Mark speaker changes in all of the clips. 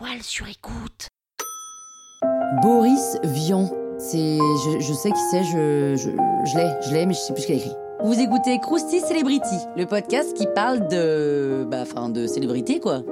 Speaker 1: toile sur écoute.
Speaker 2: Boris Vian. C'est. Je, je sais qui c'est, je, je, je l'ai, je l'ai, mais je sais plus ce qu'il a écrit. Vous écoutez Krusty Celebrity, le podcast qui parle de. Bah, enfin, de célébrité, quoi.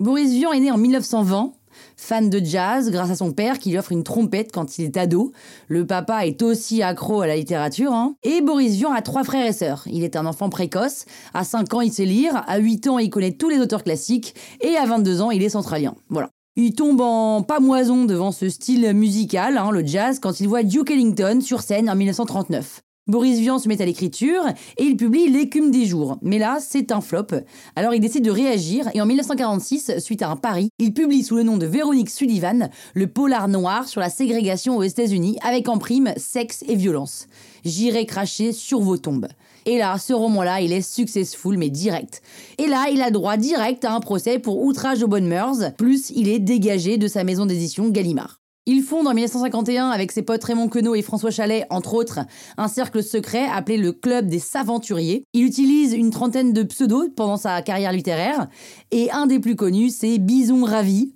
Speaker 2: Boris Vian est né en 1920. Fan de jazz grâce à son père qui lui offre une trompette quand il est ado. Le papa est aussi accro à la littérature. hein. Et Boris Vian a trois frères et sœurs. Il est un enfant précoce. À 5 ans, il sait lire. À 8 ans, il connaît tous les auteurs classiques. Et à 22 ans, il est centralien. Voilà. Il tombe en pamoison devant ce style musical, hein, le jazz, quand il voit Duke Ellington sur scène en 1939. Boris Vian se met à l'écriture et il publie L'écume des jours. Mais là, c'est un flop. Alors il décide de réagir et en 1946, suite à un pari, il publie sous le nom de Véronique Sullivan le polar noir sur la ségrégation aux États-Unis avec en prime sexe et violence. J'irai cracher sur vos tombes. Et là, ce roman-là, il est successful, mais direct. Et là, il a droit direct à un procès pour outrage aux bonnes mœurs, plus il est dégagé de sa maison d'édition Gallimard. Il fonde en 1951 avec ses potes Raymond Queneau et François Chalet, entre autres, un cercle secret appelé le Club des Saventuriers. Il utilise une trentaine de pseudos pendant sa carrière littéraire, et un des plus connus, c'est Bison Ravi.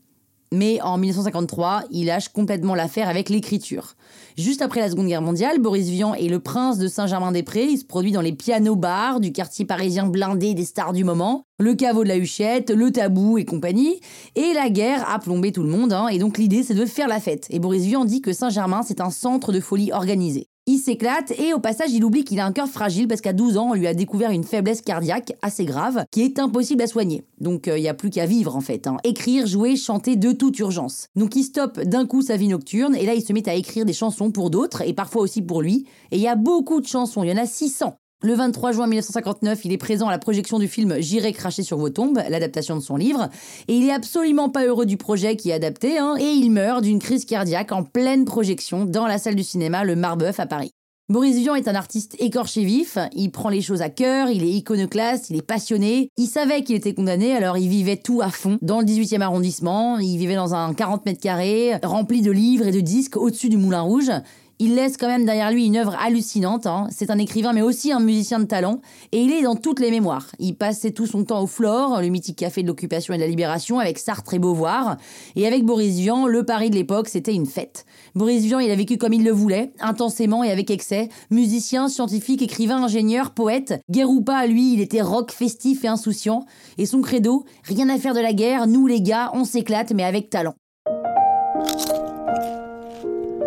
Speaker 2: Mais en 1953, il lâche complètement l'affaire avec l'écriture. Juste après la Seconde Guerre mondiale, Boris Vian est le prince de Saint-Germain-des-Prés. Il se produit dans les pianos-bars du quartier parisien blindé des stars du moment, le caveau de la Huchette, le tabou et compagnie. Et la guerre a plombé tout le monde, hein, et donc l'idée c'est de faire la fête. Et Boris Vian dit que Saint-Germain c'est un centre de folie organisée. Il s'éclate et au passage il oublie qu'il a un cœur fragile parce qu'à 12 ans on lui a découvert une faiblesse cardiaque assez grave qui est impossible à soigner. Donc il n'y a plus qu'à vivre en fait. hein. Écrire, jouer, chanter de toute urgence. Donc il stoppe d'un coup sa vie nocturne et là il se met à écrire des chansons pour d'autres et parfois aussi pour lui. Et il y a beaucoup de chansons, il y en a 600. Le 23 juin 1959, il est présent à la projection du film J'irai cracher sur vos tombes, l'adaptation de son livre, et il est absolument pas heureux du projet qui est adapté, hein, et il meurt d'une crise cardiaque en pleine projection dans la salle du cinéma Le Marbeuf à Paris. Boris Vian est un artiste écorché vif, il prend les choses à cœur, il est iconoclaste, il est passionné, il savait qu'il était condamné, alors il vivait tout à fond dans le 18e arrondissement, il vivait dans un 40 mètres carrés, rempli de livres et de disques au-dessus du Moulin Rouge. Il laisse quand même derrière lui une œuvre hallucinante. hein. C'est un écrivain, mais aussi un musicien de talent. Et il est dans toutes les mémoires. Il passait tout son temps au Flore, le mythique café de l'occupation et de la libération, avec Sartre et Beauvoir. Et avec Boris Vian, le Paris de l'époque, c'était une fête. Boris Vian, il a vécu comme il le voulait, intensément et avec excès. Musicien, scientifique, écrivain, ingénieur, poète. Guerre ou pas, lui, il était rock, festif et insouciant. Et son credo, rien à faire de la guerre, nous les gars, on s'éclate, mais avec talent.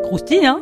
Speaker 3: Croustille, hein?